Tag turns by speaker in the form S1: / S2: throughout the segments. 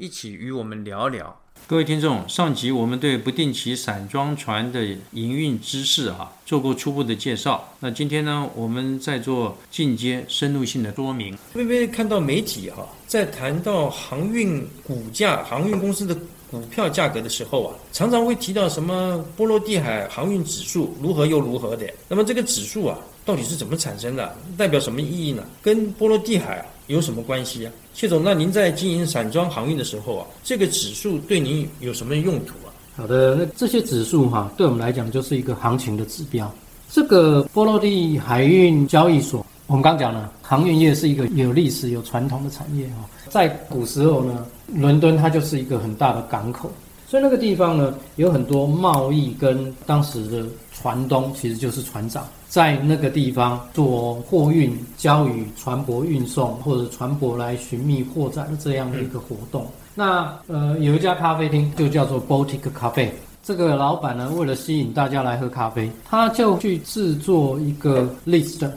S1: 一起与我们聊聊。各位听众，上集我们对不定期散装船的营运知识哈做过初步的介绍。那今天呢，我们在做进阶深入性的说明。
S2: 微微看到媒体哈，在谈到航运股价、航运公司的股票价格的时候啊，常常会提到什么波罗的海航运指数如何又如何的。那么这个指数啊，到底是怎么产生的？代表什么意义呢？跟波罗的海啊有什么关系啊？谢总，那您在经营散装航运的时候啊，这个指数对您有什么用途啊？
S3: 好的，那这些指数哈，对我们来讲就是一个行情的指标。这个波罗的海运交易所，我们刚讲了，航运业是一个有历史、有传统的产业哈。在古时候呢，伦敦它就是一个很大的港口，所以那个地方呢，有很多贸易跟当时的船东，其实就是船长。在那个地方做货运、交与船舶运送，或者船舶来寻觅货展这样的一个活动。那呃，有一家咖啡厅就叫做 Baltic Cafe。这个老板呢，为了吸引大家来喝咖啡，他就去制作一个 list。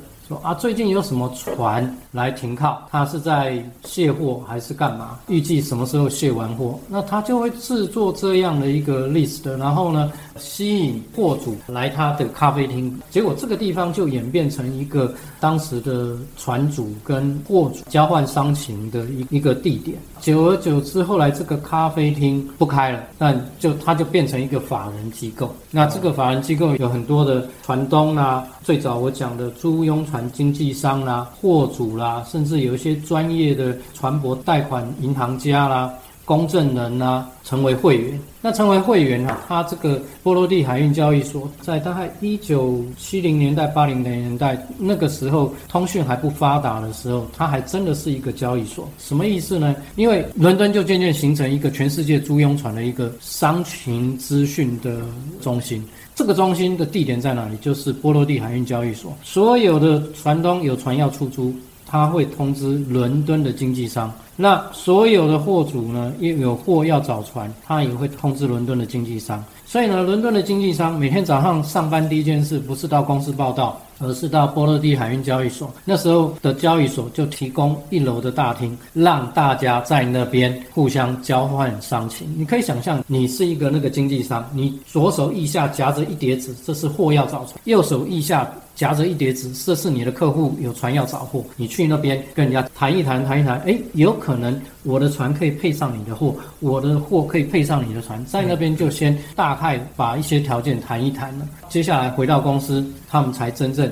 S3: 啊，最近有什么船来停靠？他是在卸货还是干嘛？预计什么时候卸完货？那他就会制作这样的一个 list，然后呢，吸引货主来他的咖啡厅。结果这个地方就演变成一个当时的船主跟货主交换商情的一一个地点。久而久之，后来这个咖啡厅不开了，但就它就变成一个法人机构。那这个法人机构有很多的船东啊，最早我讲的租庸船经纪商啦、货主啦，甚至有一些专业的船舶贷款银行家啦。公证人啦，成为会员。那成为会员啊，他这个波罗的海运交易所，在大概一九七零年代、八零年代那个时候，通讯还不发达的时候，它还真的是一个交易所。什么意思呢？因为伦敦就渐渐形成一个全世界租庸船的一个商情资讯的中心。这个中心的地点在哪里？就是波罗的海运交易所。所有的船东有船要出租，他会通知伦敦的经纪商。那所有的货主呢，也有货要找船，他也会通知伦敦的经纪商。所以呢，伦敦的经纪商每天早上上班第一件事，不是到公司报道，而是到波罗的海运交易所。那时候的交易所就提供一楼的大厅，让大家在那边互相交换商情。你可以想象，你是一个那个经纪商，你左手腋下夹着一叠纸，这是货要找船；右手腋下夹着一叠纸，这是你的客户有船要找货。你去那边跟人家谈一谈，谈一谈，哎，有。可能我的船可以配上你的货，我的货可以配上你的船，在那边就先大概把一些条件谈一谈了。接下来回到公司，他们才真正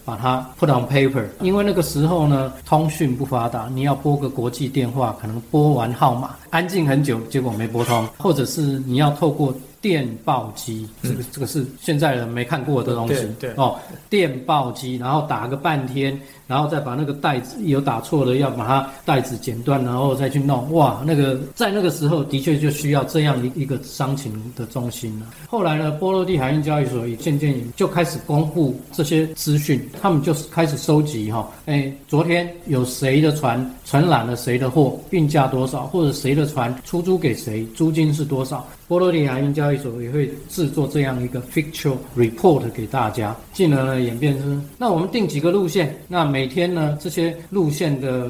S3: 把它 put on paper。因为那个时候呢，通讯不发达，你要拨个国际电话，可能拨完号码安静很久，结果没拨通，或者是你要透过。电报机，这个这个是现在人没看过的东西。
S2: 对
S3: 哦，电报机，然后打个半天，然后再把那个袋子有打错的，要把它袋子剪断，然后再去弄。哇，那个在那个时候的确就需要这样一一个商情的中心了。后来呢，波罗的海运交易所也渐渐就开始公布这些资讯，他们就是开始收集哈，哎，昨天有谁的船承揽了谁的货，运价多少，或者谁的船出租给谁，租金是多少。波罗的海运交易所也会制作这样一个 feature report 给大家，进而呢演变成，那我们定几个路线，那每天呢这些路线的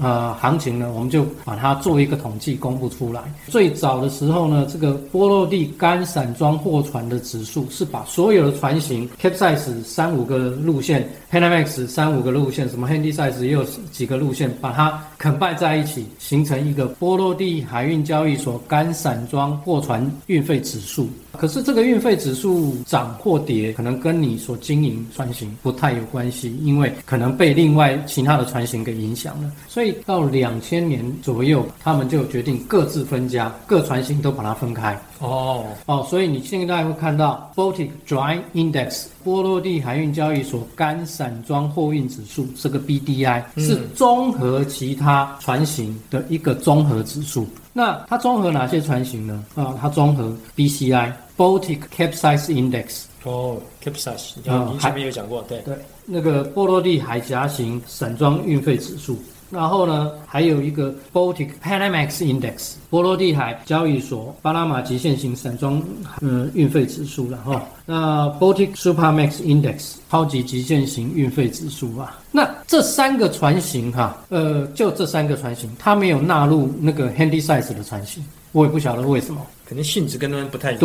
S3: 呃行情呢，我们就把它做一个统计公布出来。最早的时候呢，这个波罗的干散装货船的指数是把所有的船型 capsize 三五个路线，Panamax 三五个路线，什么 Handysize 也有几个路线，把它 combine 在一起，形成一个波罗的海运交易所干散装货船。运费指数，可是这个运费指数涨或跌，可能跟你所经营船型不太有关系，因为可能被另外其他的船型给影响了。所以到两千年左右，他们就决定各自分家，各船型都把它分开。哦哦，所以你现在会看到 Baltic Dry Index 波罗的海运交易所干散装货运指数，这个 BDI 是综合其他船型的一个综合指数。那它综合哪些船型呢？啊，它综合 BCI Baltic Capsize Index
S2: 哦，capsize，你
S3: 啊
S2: 您前面有讲过，对，
S3: 对，那个波罗的海峡型散装运费指数。然后呢，还有一个 Baltic Panamax Index，波罗的海交易所巴拿马极限型散装嗯运费指数然后那 Baltic Supermax Index 超级极限型运费指数啊。那这三个船型哈、呃，就这三个船型，它没有纳入那个 Handy Size 的船型，我也不晓得为什么。
S2: 可能性质跟他们不太一样，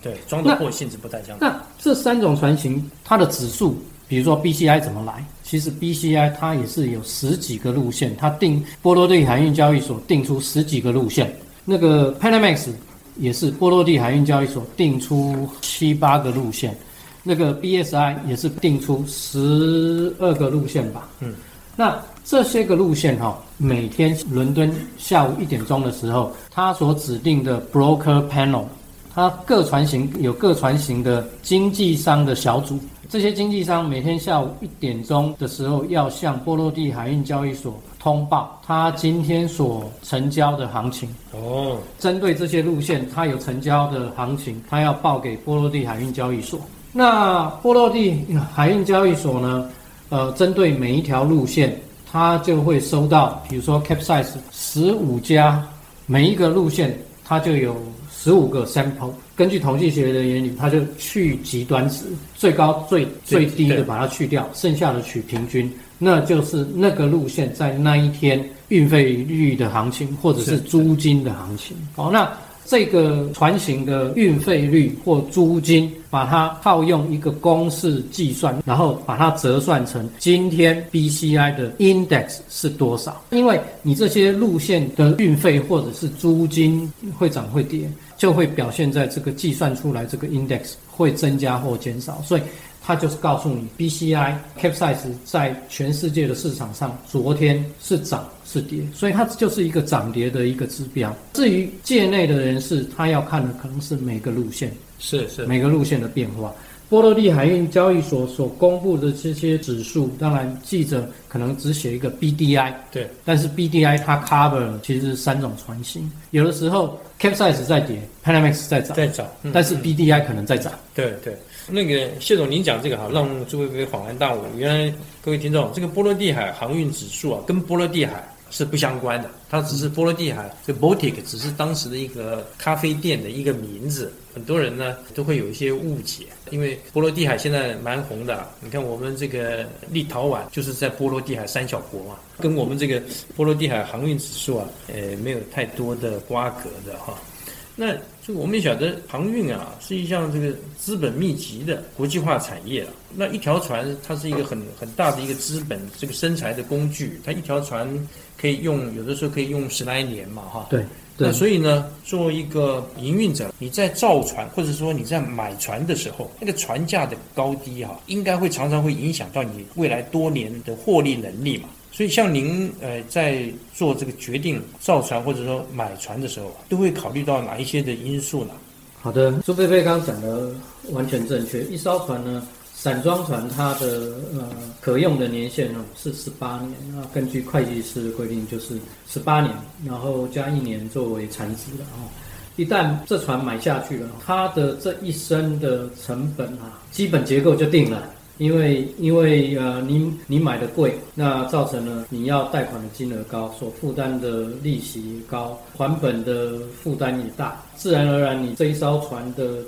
S3: 对，
S2: 对，装的货性质不太相同。
S3: 那这三种船型，它的指数，比如说 BCI 怎么来？其实 BCI 它也是有十几个路线，它定波罗的海运交易所定出十几个路线。那个 Panamax 也是波罗的海运交易所定出七八个路线，那个 BSI 也是定出十二个路线吧。
S2: 嗯，
S3: 那这些个路线哈、每天伦敦下午一点钟的时候，它所指定的 broker panel 它各船型有各船型的经纪商的小组，这些经纪商每天下午一点钟的时候要向波罗的海运交易所通报他今天所成交的行情。
S2: 哦，
S3: 针对这些路线，他有成交的行情，他要报给波罗的海运交易所。那波罗的海运交易所呢？呃，针对每一条路线，它就会收到，比如说 capsize 十五家，每一个路线它就有十五个 sample。根据统计学的原理，它就去极端值，最高最最低的把它去掉，剩下的取平均，那就是那个路线在那一天运费率的行情，或者是
S2: 是
S3: 租金的行情。好，那这个船型的运费率或租金，把它套用一个公式计算，然后把它折算成今天 BCI 的 index 是多少？因为你这些路线的运费或者是租金会涨会跌，就会表现在这个计算出来这个 index 会增加或减少，所以。它就是告诉你，BCI capsize 在全世界的市场上，昨天是涨是跌，所以它就是一个涨跌的一个指标。至于界内的人士，他要看的可能是每个路线、
S2: 是是，
S3: 每个路线的变化。波罗的海运交易所所公布的这些指数，当然记者可能只写一个 BDI，
S2: 对，
S3: 但是 BDI 它 cover 了其实是三种船型，有的时候 capsize 在跌，Panamax 在涨，
S2: 在涨，嗯
S3: 但是 BDI 可能在涨。
S2: 对对，那个谢总，您讲这个哈，让诸位恍然大悟。原来各位听众，这个波罗的海航运指数啊，跟波罗的海是不相关的，它只是波罗的海，这 Baltic 只是当时的一个咖啡店的一个名字。很多人呢都会有一些误解，因为波罗的海现在蛮红的。你看我们这个立陶宛就是在波罗的海三小国嘛，跟我们这个波罗的海航运指数啊，呃，没有太多的瓜葛的哈。那这个我们也晓得，航运啊是一项这个资本密集的国际化产业啊。那一条船它是一个很很大的一个资本这个生财的工具，它一条船可以用，有的时候可以用十来年嘛，哈。
S3: 对对
S2: 那所以呢，作为一个营运者，你在造船或者说你在买船的时候，那个船价的高低哈、应该会常常会影响到你未来多年的获利能力嘛。所以像您呃在做这个决定造船或者说买船的时候，都会考虑到哪一些的因素呢？
S3: 好的，朱贝贝刚刚讲的完全正确。一艘船呢，散装船它的呃可用的年限呢是十八年，那根据会计师的规定就是十八年，然后加一年作为残值的哦。一旦这船买下去了，它的这一生的成本啊，基本结构就定了。因为因为呃，你你买的贵，那造成了你要贷款的金额高，所负担的利息高，还本的负担也大，自然而然你这一艘船的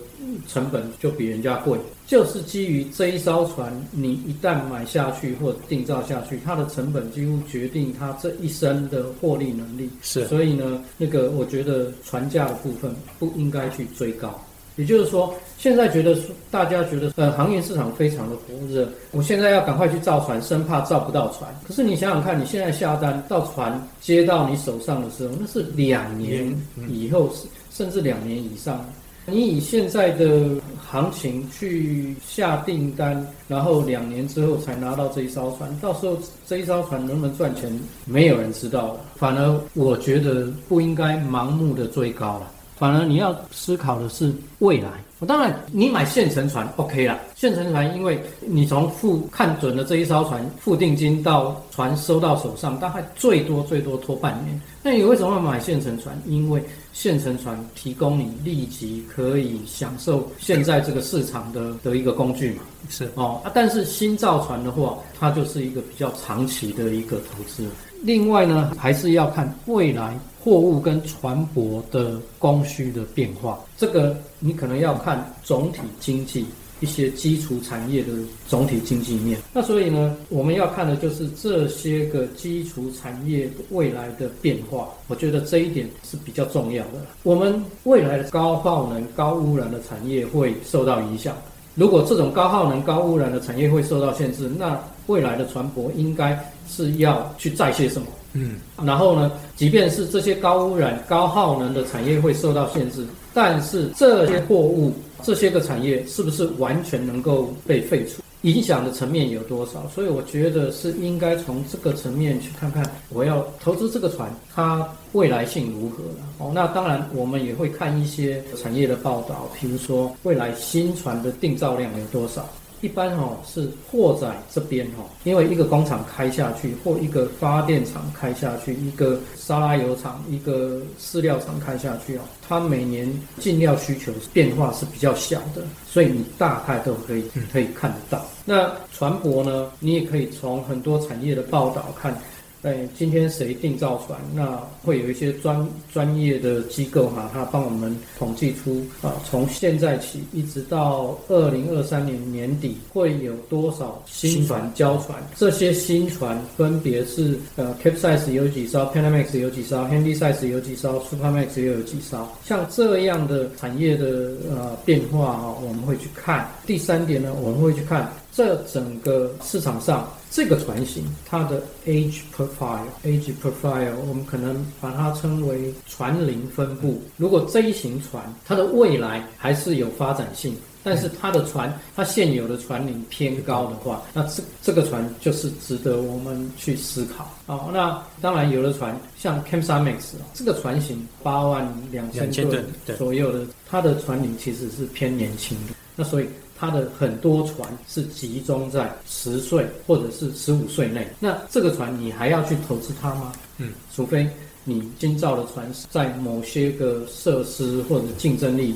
S3: 成本就比人家贵。就是基于这一艘船，你一旦买下去或定造下去，它的成本几乎决定它这一生的获利能力。
S2: 是
S3: 所以呢，那个我觉得船价的部分不应该去追高。也就是说，现在觉得大家觉得呃航运市场非常的火热，我现在要赶快去造船，生怕造不到船。可是你想想看，你现在下单到船接到你手上的时候，那是两年以后，甚至两年以上。你以现在的行情去下订单，然后两年之后才拿到这一艘船，到时候这一艘船能不能赚钱，没有人知道。反而我觉得不应该盲目的追高了。反而你要思考的是未来。当然，你买现成船 OK 啦，现成船因为你从付看准了这一艘船付定金到船收到手上，大概最多最多拖半年。那你为什么要买现成船？因为现成船提供你立即可以享受现在这个市场的的一个工具嘛。
S2: 是
S3: 哦啊，但是新造船的话，它就是一个比较长期的一个投资。另外呢，还是要看未来货物跟船舶的供需的变化。这个你可能要看总体经济一些基础产业的总体经济面。那所以呢，我们要看的就是这些个基础产业未来的变化。我觉得这一点是比较重要的。我们未来的高耗能、高污染的产业会受到影响。如果这种高耗能、高污染的产业会受到限制，那未来的船舶应该是要去载些什么？
S2: 嗯，
S3: 然后呢，即便是这些高污染、高耗能的产业会受到限制，但是这些货物、这些个产业是不是完全能够被废除？影响的层面有多少？所以我觉得是应该从这个层面去看看，我要投资这个船，它未来性如何了？哦，那当然我们也会看一些产业的报道，比如说未来新船的定造量有多少。一般哦是货载这边哦，因为一个工厂开下去，或一个发电厂开下去，一个沙拉油厂、一个饲料厂开下去哦，它每年进料需求变化是比较小的，所以你大概都可以可以看得到。那船舶呢，你也可以从很多产业的报道看。哎，今天谁定造船？那会有一些专专业的机构哈，他帮我们统计出啊，从现在起一直到二零二三年年底，会有多少新船交船？这些新船分别是呃，Capsize 有几艘，Panamax 有几艘，Handysize 有几艘，Supermax 又有几艘？像这样的产业的呃变化啊，我们会去看。第三点呢，我们会去看这整个市场上。这个船型它的 age profile，age profile，我们可能把它称为船龄分布。如果这一型船它的未来还是有发展性，但是它的船它现有的船龄偏高的话，那这这个船就是值得我们去思考哦。那当然有的船像 Kamsarmax 这个船型八万两千吨左右的，它的船龄其实是偏年轻的。那所以。它的很多船是集中在十岁或者是十五岁内，那这个船你还要去投资它吗？嗯，除非你新造的船在某些个设施或者竞争力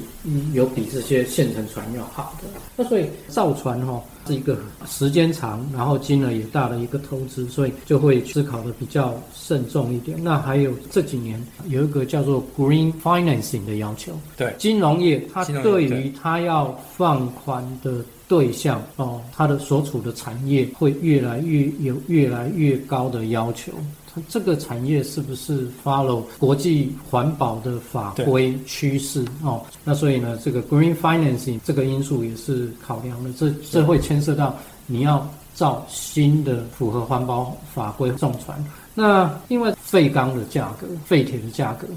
S3: 有比这些现成船要好的。那所以造船哈是一个时间长，然后金额也大的一个投资，所以就会思考的比较慎重一点。那还有这几年有一个叫做 Green Financing 的要求，
S2: 对
S3: 金融业，它对于它要放宽的对象哦，它的所处的产业会越来越有越来越高的要求。这个产业是不是 follow 国际环保的法规趋势哦？那所以呢，这个 green financing 这个因素也是考量的。这这会牵涉到你要造新的符合环保法规重船。那另外废钢的价格、废铁的价格，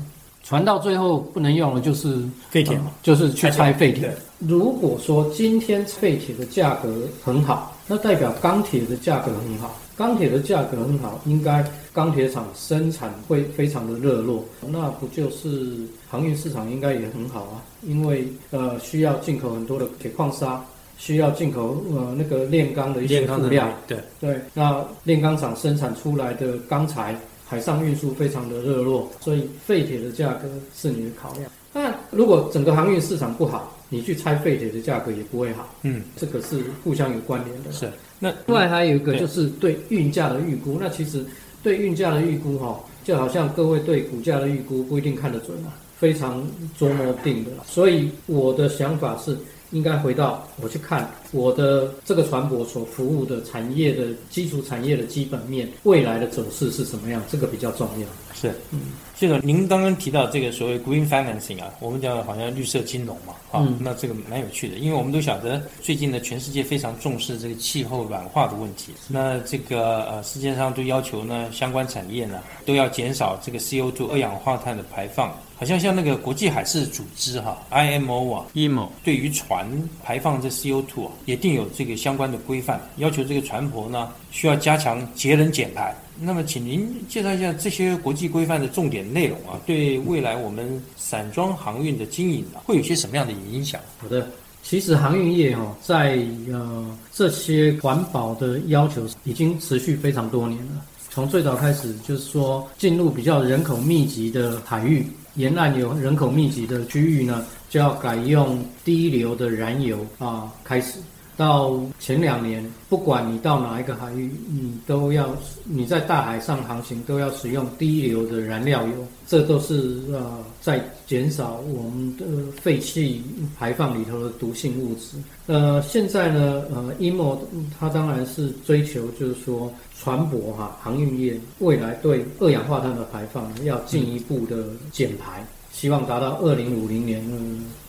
S3: 船到最后不能用了，就是
S2: 废铁嘛，
S3: 就是去拆废铁。如果说今天废铁的价格很好，那代表钢铁的价格很好。钢铁的价格很好，应该钢铁厂生产会非常的热络，那不就是航运市场应该也很好啊？因为呃需要进口很多的铁矿砂，需要进口呃那个炼钢的一些物料，
S2: 对
S3: 对，那炼钢厂生产出来的钢材，海上运输非常的热络，所以废铁的价格是你的考量。那如果整个航运市场不好，你去拆废铁的价格也不会好。嗯，这个是互相有关联的。
S2: 是。
S3: 那另外还有一个就是对运价的预估。那其实对运价的预估哈，就好像各位对股价的预估不一定看得准啊，非常捉摸定的。所以我的想法是。应该回到我去看我的这个船舶所服务的产业的基础产业的基本面，未来的走势是什么样？这个比较重要。
S2: 是，嗯，这个您刚刚提到这个所谓 green financing 啊，我们讲好像绿色金融嘛，啊，那这个蛮有趣的，因为我们都晓得最近呢，全世界非常重视这个气候软化的问题。那这个呃，世界上都要求呢，相关产业呢都要减少这个 CO2 二氧化碳的排放。好像像那个国际海事组织哈，IMO 啊
S1: ，IMO
S2: 对于船排放这 CO2 啊，也定有这个相关的规范，要求这个船舶呢需要加强节能减排，那么，请您介绍一下这些国际规范的重点内容啊，对未来我们散装航运的经营啊，会有些什么样的影响？
S3: 好的，其实航运业哦，在呃这些环保的要求已经持续非常多年了。从最早开始，就是说进入比较人口密集的海域，沿岸有人口密集的区域呢，就要改用低流的燃油啊，开始。到前两年，不管你到哪一个海域，你都要你在大海上航行都要使用低硫的燃料油，这都是呃在减少我们的废气排放里头的毒性物质。呃，现在呢，呃，IMO 它当然是追求就是说船舶哈航运业未来对二氧化碳的排放要进一步的减排，希望达到二零五零年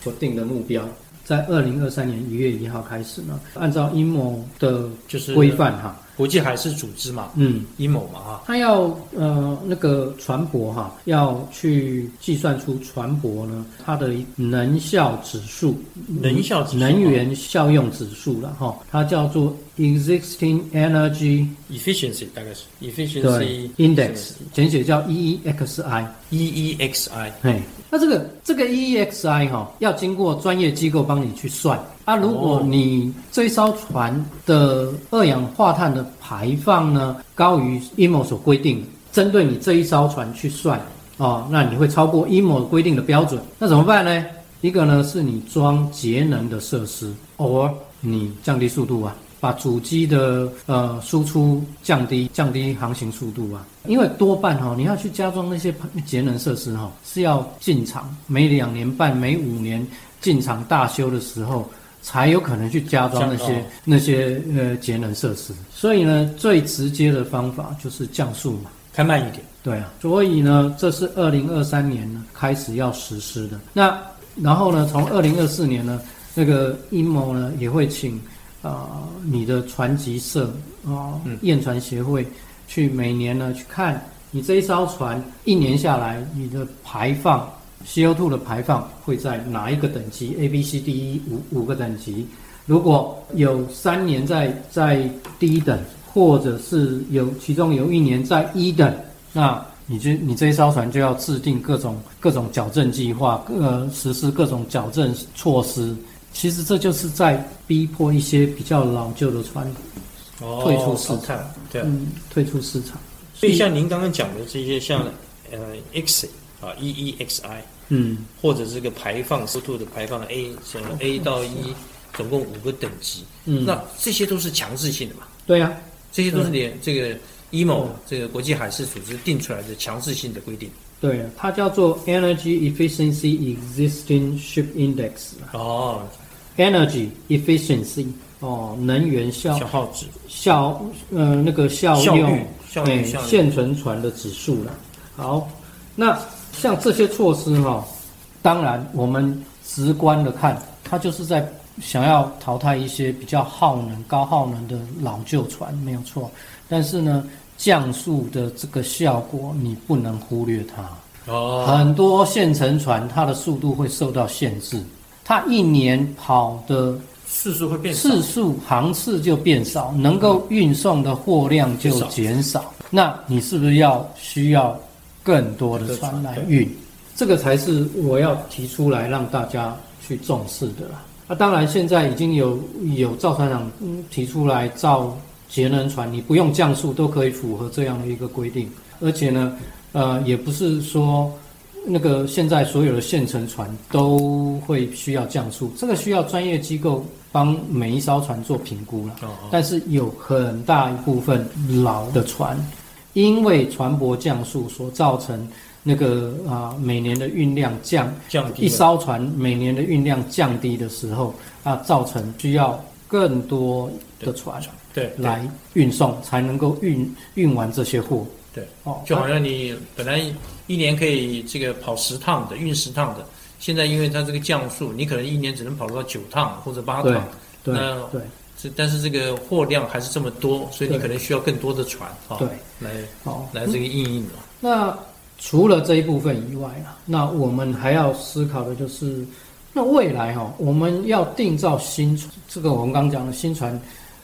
S3: 所定的目标。在二零二三年一月一号开始呢，按照阴谋的
S2: 就是
S3: 规范哈，
S2: 国际海事组织嘛，
S3: 嗯，
S2: 阴谋嘛哈，
S3: 他要呃那个船舶哈，要去计算出船舶呢它的能效指数，
S2: 能效指数
S3: 能源效用指数了哈，它叫做 Existing Energy
S2: efficiency 大概是 efficiency
S3: Index，简写叫 E EEXI。
S2: E E X I
S3: 嘿，那这个这个 EEXI 哈、要经过专业机构帮你去算啊。如果
S2: 哦
S3: 你这一艘船的二氧化碳的排放呢高于 IMO 所规定，针对你这一艘船去算哦，那你会超过 IMO 规定的标准，那怎么办呢？一个呢是你装节能的设施，or 你降低速度啊。把主机的呃输出降低，降低航行速度啊，因为多半哈、你要去加装那些节能设施哈、是要进厂，每两年半、每五年进厂大修的时候，才有可能去加装那些、
S2: 哦
S3: 那些呃节能设施。所以呢，最直接的方法就是降速嘛。
S2: 开慢一点，
S3: 对啊，所以呢，这是二零二三年呢开始要实施的。那然后呢，从二零二四年呢，那个阴谋呢也会请啊、呃你的船级社啊、
S2: 嗯
S3: 验船协会去每年呢去看你这一艘船一年下来你的排放 CO2 的排放会在哪一个等级 A、B、C、D、E 五五个等级。如果有三年在在低等，或者是有其中有一年在一等，那你就你这一艘船就要制定各种各种矫正计划，呃，实施各种矫正措施。其实这就是在逼迫一些比较老旧的船，
S2: 哦
S3: 退出市场
S2: 对
S3: 退出市场。
S2: 所以像您刚刚讲的这些，像呃 X 啊 E E X I，
S3: 嗯，
S2: 或者这个排放 CO2 的排放 A，从 A 到 E，总共五个等级，
S3: 嗯，
S2: 那这些都是强制性的嘛？
S3: 对呀、
S2: 这些都是连这个 IMO
S3: 嗯。
S2: 这个国际海事组织定出来的强制性的规定。
S3: 对呀、它叫做 Energy Efficiency Existing Ship Index 啦
S2: 哦
S3: ，Energy Efficiency 哦，能源效
S2: 消耗值、
S3: 效呃那个效用
S2: 效率、效
S3: 哎
S2: 率、效率。
S3: 现存船的指数了。好，那像这些措施哈、当然我们直观的看，它就是在想要淘汰一些比较耗能、高耗能的老旧船，没有错。但是呢，降速的这个效果你不能忽略它。
S2: 哦，
S3: 很多现成船它的速度会受到限制，它一年跑的
S2: 次数会变少
S3: 次数航次就变少，能够运送的货量就减少。那你是不是要需要更多的船来运？这个才是我要提出来让大家去重视的啦。那、当然，现在已经有有造船厂嗯提出来造节能船，你不用降速都可以符合这样的一个规定，而且呢，呃，也不是说那个现在所有的现成船都会需要降速，这个需要专业机构帮每一艘船做评估了。
S2: 哦
S3: 但是有很大一部分老的船，因为船舶降速所造成那个啊、每年的运量降，一
S2: 降低一
S3: 艘船每年的运量降低的时候，啊，造成需要更多的船
S2: 对对。
S3: 来运送，才能够运运完这些货。
S2: 对，
S3: 哦，
S2: 就好像你本来一年可以这个跑十趟的，运十趟的，现在因为它这个降速，你可能一年只能跑到九趟或者八
S3: 对
S2: 趟，
S3: 对
S2: 那
S3: 对
S2: 这但是这个货量还是这么多，所以你可能需要更多的船啊，
S3: 对，
S2: 来
S3: 好，
S2: 来这个应应了。
S3: 那除了这一部分以外啊，那我们还要思考的就是，那未来哈、我们要定造新船，这个我们刚刚讲的新船，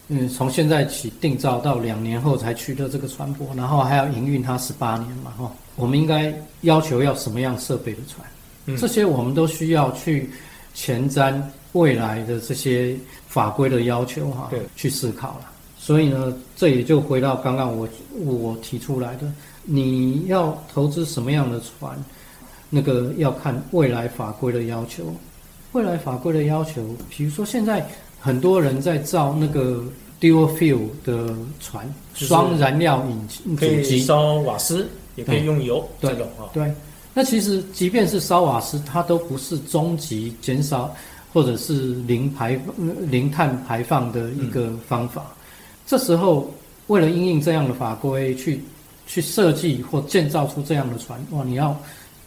S3: 嗯，从现在起定造到两年后才取得这个船舶，然后还要营运它十八年嘛，哈，我们应该要求要什么样设备的船？
S2: 嗯
S3: 这些我们都需要去前瞻未来的这些法规的要求哈，
S2: 对，
S3: 去思考了。所以呢，这也就回到刚刚我我提出来的，你要投资什么样的船，那个要看未来法规的要求。未来法规的要求，比如说现在很多人在造那个 dual fuel 的船，双燃料引擎
S2: 可以
S3: 主机，
S2: 烧瓦斯，也可以用油
S3: 对
S2: 这种啊。
S3: 对，那其实即便是烧瓦斯，它都不是终极减少或者是零排呃零碳排放的一个方法。这时候，为了应应这样的法规去去设计或建造出这样的船，哇，你要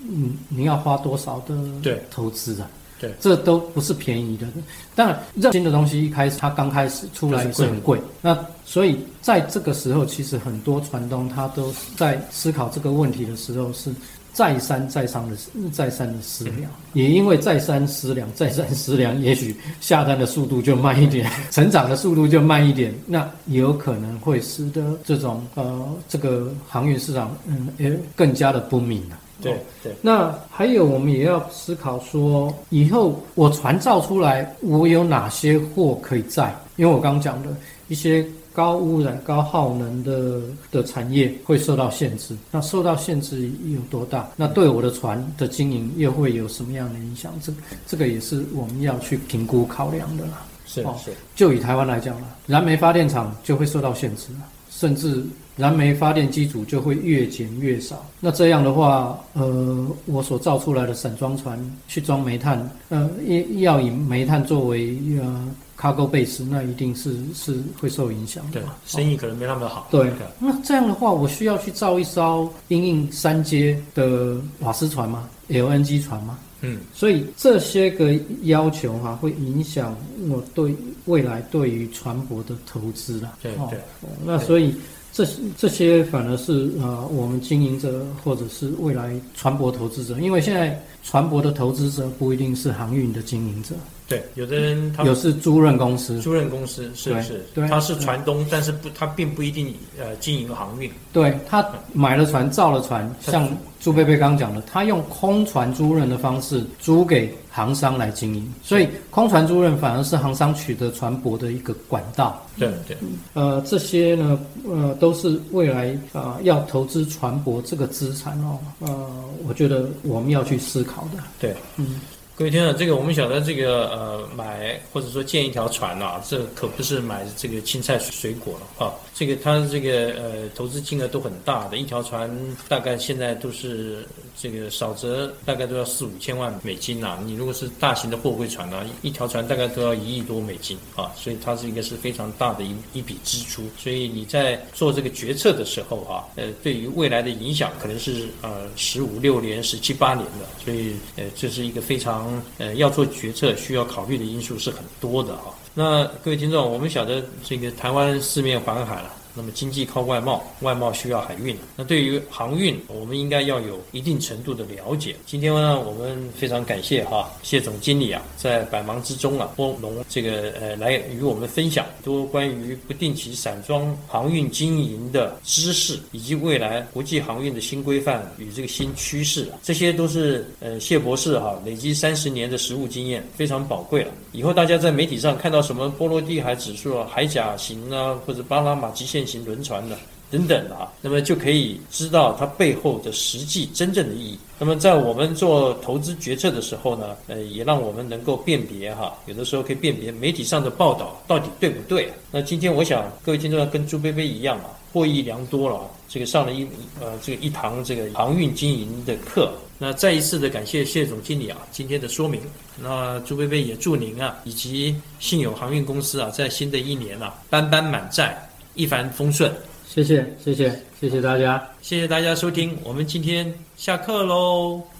S3: 嗯你要花多少的
S2: 对
S3: 投资啊？
S2: 对，
S3: 这都不是便宜的。当然，任新的东西一开始它刚开始出来是很贵，那所以在这个时候，其实很多船东他都在思考这个问题的时候是再三再三的再三的思量，也因为再三思量、再三思量，也许下单的速度就慢一点，成长的速度就慢一点，那也有可能会使得这种呃这个航运市场嗯也更加的不明了。
S2: 对对，
S3: 那还有，我们也要思考说，以后我船造出来，我有哪些货可以载？因为我刚刚讲的一些高污染、高耗能的的产业会受到限制。那受到限制有多大？那对我的船的经营又会有什么样的影响？这这个也是我们要去评估考量的啦。哦
S2: 是是，
S3: 就以台湾来讲了，燃煤发电厂就会受到限制了，甚至燃煤发电机组就会越减越少。那这样的话，呃，我所造出来的散装船去装煤炭，呃，要要以煤炭作为呃 cargo base，那一定是是会受影响的
S2: 对。，生意可能没那么好。
S3: 对，那这样的话，我需要去造一艘因应三阶的瓦斯船吗？LNG 船吗？
S2: 嗯，
S3: 所以这些个要求哈、会影响我对未来对于船舶的投资啦。哦
S2: 对对
S3: 哦那所以这这些反而是呃我们经营者或者是未来船舶投资者，因为现在船舶的投资者不一定是航运的经营者，
S2: 对，有的人他
S3: 有是租赁公司，
S2: 租赁公司是
S3: 对
S2: 是，
S3: 对
S2: 他是船东，但是不，他并不一定呃经营航运。
S3: 对他买了船造了船，像朱贝贝刚刚讲的，他用空船租赁的方式租给航商来经营，所以空船租赁反而是航商取得船舶的一个管道。
S2: 对对，
S3: 呃，这些呢，呃，都是未来啊、要投资船舶这个资产哦，呃，我觉得我们要去思考的。
S2: 对，
S3: 嗯，
S2: 各位听众，这个我们晓得，这个呃买或者说建一条船啊，这可不是买这个青菜水果了啊，这个它这个呃投资金额都很大的，一条船大概现在都是这个少则大概都要四五千万美金呐、你如果是大型的货柜船呢、一条船大概都要一亿多美金啊，所以它是一个是非常大的一一笔支出，所以你在做这个决策的时候啊，呃，对于未来的影响可能是呃十五六年、十七八年的，所以呃这是一个非常呃要做决策需要考虑的因素是很多的啊。那各位听众，我们晓得这个台湾四面环海了。那么经济靠外贸，外贸需要海运。那对于航运，我们应该要有一定程度的了解。今天呢，我们非常感谢哈谢总经理啊，在百忙之中啊，拨龙这个呃来与我们分享多关于不定期散装航运经营的知识，以及未来国际航运的新规范与这个新趋势啊，这些都是呃谢博士哈累积三十年的实务经验，非常宝贵了。以后大家在媒体上看到什么波罗的海指数啊、海甲型啊，或者巴拿马极限型轮船的、等等啊，那么就可以知道它背后的实际真正的意义。那么在我们做投资决策的时候呢，呃，也让我们能够辨别哈，有的时候可以辨别媒体上的报道到底对不对。那今天我想各位听众要跟朱贝贝一样啊，获益良多了啊。这个上了一呃这个一堂这个航运经营的课，那再一次的感谢谢总经理啊今天的说明。那朱贝贝也祝您啊以及信友航运公司啊在新的一年啊班班满载，一帆风顺。
S3: 谢谢，谢谢，谢谢大家。
S2: 谢谢大家收听，我们今天下课喽。